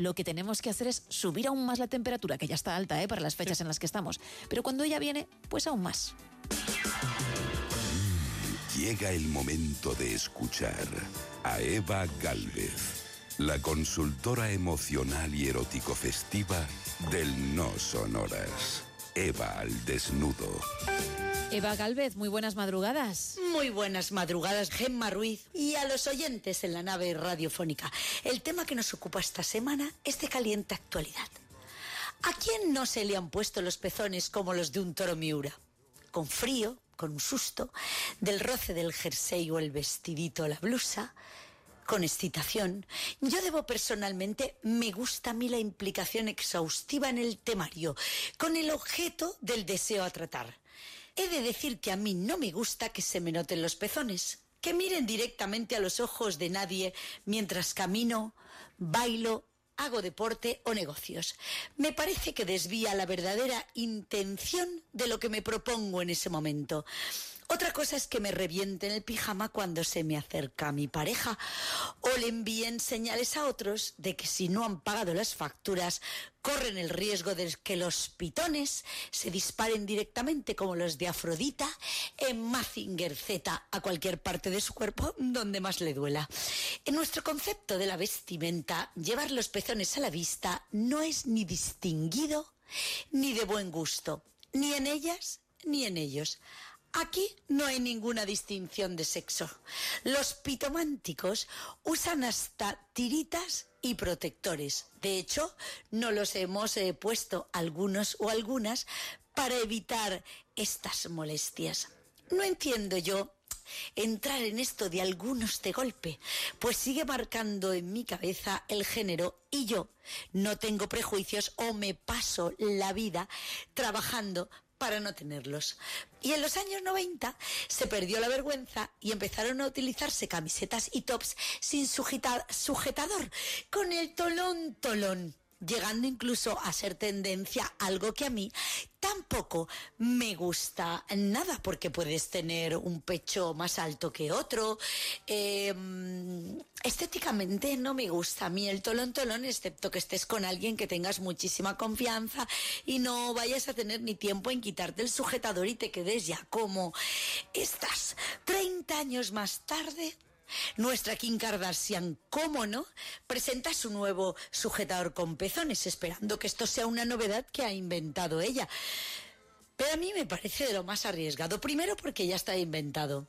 lo que tenemos que hacer es subir aún más la temperatura, que ya está alta ¿eh? para las fechas en las que estamos. Pero cuando ella viene, pues aún más. Llega el momento de escuchar a Eva Galvez, la consultora emocional y erótico festiva del No Sonoras. Eva al desnudo. Eva Galvez, muy buenas madrugadas. Muy buenas madrugadas, Gemma Ruiz y a los oyentes en la nave radiofónica. El tema que nos ocupa esta semana es de caliente actualidad. ¿A quién no se le han puesto los pezones como los de un toro miura? Con frío, con un susto, del roce del jersey o el vestidito o la blusa, con excitación. Yo debo personalmente, me gusta a mí la implicación exhaustiva en el temario, con el objeto del deseo a tratar. He de decir que a mí no me gusta que se me noten los pezones, que miren directamente a los ojos de nadie mientras camino, bailo, hago deporte o negocios. Me parece que desvía la verdadera intención de lo que me propongo en ese momento. Otra cosa es que me revienten el pijama cuando se me acerca mi pareja o le envíen señales a otros de que si no han pagado las facturas corren el riesgo de que los pitones se disparen directamente como los de Afrodita en Mazinger Z a cualquier parte de su cuerpo donde más le duela. En nuestro concepto de la vestimenta, llevar los pezones a la vista no es ni distinguido ni de buen gusto, ni en ellas ni en ellos. Aquí no hay ninguna distinción de sexo. Los pitománticos usan hasta tiritas y protectores. De hecho, no los hemos eh, puesto algunos o algunas para evitar estas molestias. No entiendo yo entrar en esto de algunos de golpe, pues sigue marcando en mi cabeza el género y yo no tengo prejuicios o me paso la vida trabajando para no tenerlos. Y en los años 90 se perdió la vergüenza y empezaron a utilizarse camisetas y tops sin sujetador, con el tolón tolón llegando incluso a ser tendencia, algo que a mí tampoco me gusta nada, porque puedes tener un pecho más alto que otro. Em, estéticamente no me gusta a mí el tolón tolón, excepto que estés con alguien que tengas muchísima confianza y no vayas a tener ni tiempo en quitarte el sujetador y te quedes ya como estás. 30 años más tarde nuestra Kim Kardashian, cómo no, presenta su nuevo sujetador con pezones, esperando que esto sea una novedad que ha inventado ella. Pero a mí me parece de lo más arriesgado. Primero porque ya está inventado.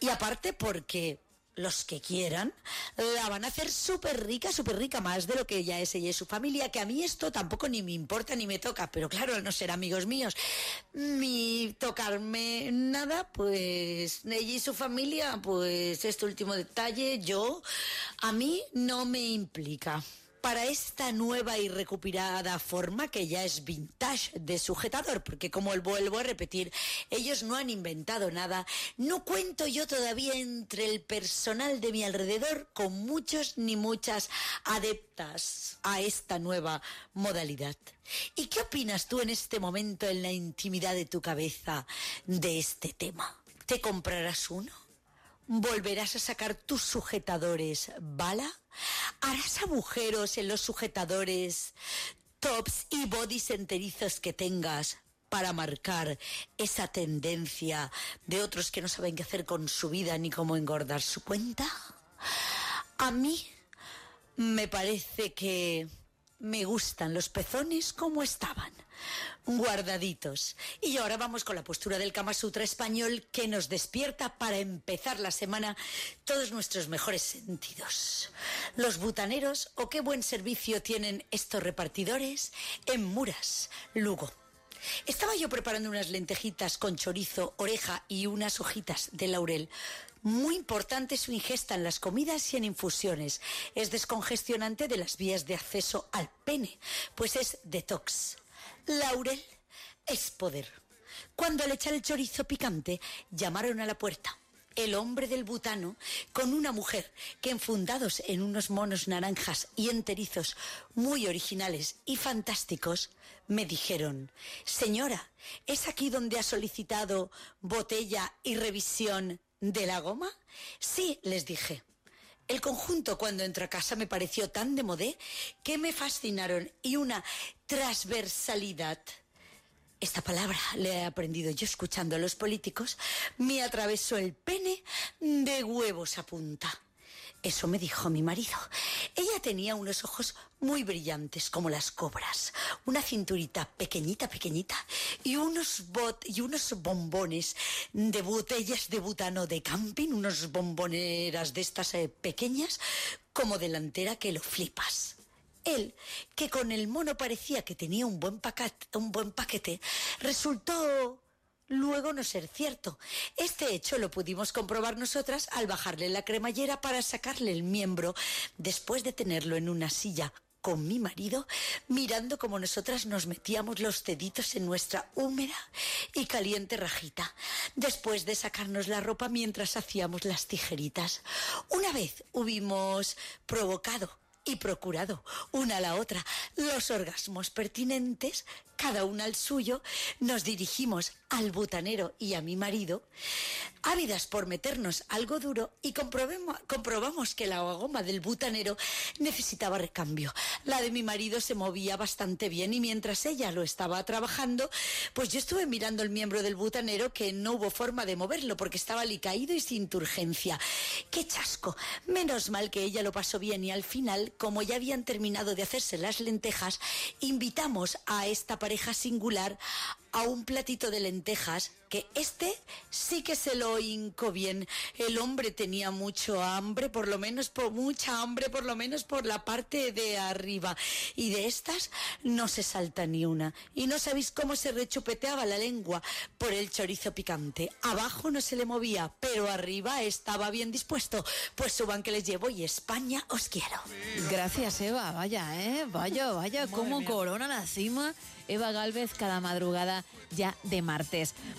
Y aparte porque los que quieran, la van a hacer súper rica, súper rica, más de lo que ella es ella y su familia, que a mí esto tampoco ni me importa ni me toca, pero claro, al no ser amigos míos, ni tocarme nada, pues ella y su familia, pues este último detalle, yo, a mí no me implica para esta nueva y recuperada forma que ya es vintage de sujetador, porque como vuelvo a repetir, ellos no han inventado nada, no cuento yo todavía entre el personal de mi alrededor con muchos ni muchas adeptas a esta nueva modalidad. ¿Y qué opinas tú en este momento en la intimidad de tu cabeza de este tema? ¿Te comprarás uno? ¿Volverás a sacar tus sujetadores bala? ¿Harás agujeros en los sujetadores, tops y bodys enterizos que tengas para marcar esa tendencia de otros que no saben qué hacer con su vida ni cómo engordar su cuenta? A mí me parece que me gustan los pezones como estaban, guardaditos. Y ahora vamos con la postura del Kama Sutra español que nos despierta para empezar la semana todos nuestros mejores sentidos. Los butaneros o qué buen servicio tienen estos repartidores en Muras, Lugo. Estaba yo preparando unas lentejitas con chorizo, oreja y unas hojitas de laurel muy importante su ingesta en las comidas y en infusiones. Es descongestionante de las vías de acceso al pene, pues es detox. Laurel es poder. Cuando al echar el chorizo picante, llamaron a la puerta el hombre del butano con una mujer que enfundados en unos monos naranjas y enterizos muy originales y fantásticos, me dijeron, señora, ¿es aquí donde ha solicitado botella y revisión ¿De la goma? Sí, les dije. El conjunto cuando entró a casa me pareció tan de modé que me fascinaron y una transversalidad. Esta palabra le he aprendido yo escuchando a los políticos, me atravesó el pene de huevos a punta. Eso me dijo mi marido. Ella tenía unos ojos muy brillantes como las cobras, una cinturita pequeñita, pequeñita y unos bot y unos bombones de botellas de butano de camping, unos bomboneras de estas eh, pequeñas como delantera que lo flipas. Él, que con el mono parecía que tenía un buen, paquete, un buen paquete, resultó luego no ser cierto. Este hecho lo pudimos comprobar nosotras al bajarle la cremallera para sacarle el miembro, después de tenerlo en una silla con mi marido, mirando como nosotras nos metíamos los deditos en nuestra húmeda y caliente rajita, después de sacarnos la ropa mientras hacíamos las tijeritas. Una vez hubimos provocado y procurado una a la otra los orgasmos pertinentes, cada una al suyo, nos dirigimos al butanero y a mi marido, ávidas por meternos algo duro y comprobamos que la goma del butanero necesitaba recambio. La de mi marido se movía bastante bien y mientras ella lo estaba trabajando, pues yo estuve mirando el miembro del butanero que no hubo forma de moverlo porque estaba caído y sin turgencia. ¡Qué chasco! Menos mal que ella lo pasó bien y al final, como ya habían terminado de hacerse las lentejas, invitamos a esta pareja singular a un platito de lentejas que este sí que se lo hincó bien. El hombre tenía mucho hambre, por lo menos por mucha hambre, por lo menos por la parte de arriba. Y de estas no se salta ni una. Y no sabéis cómo se rechupeteaba la lengua por el chorizo picante. Abajo no se le movía, pero arriba estaba bien dispuesto. Pues suban que les llevo y España os quiero. Gracias, Eva. Vaya, ¿eh? Vaya, vaya, cómo corona la cima. Eva Galvez cada madrugada ya de martes.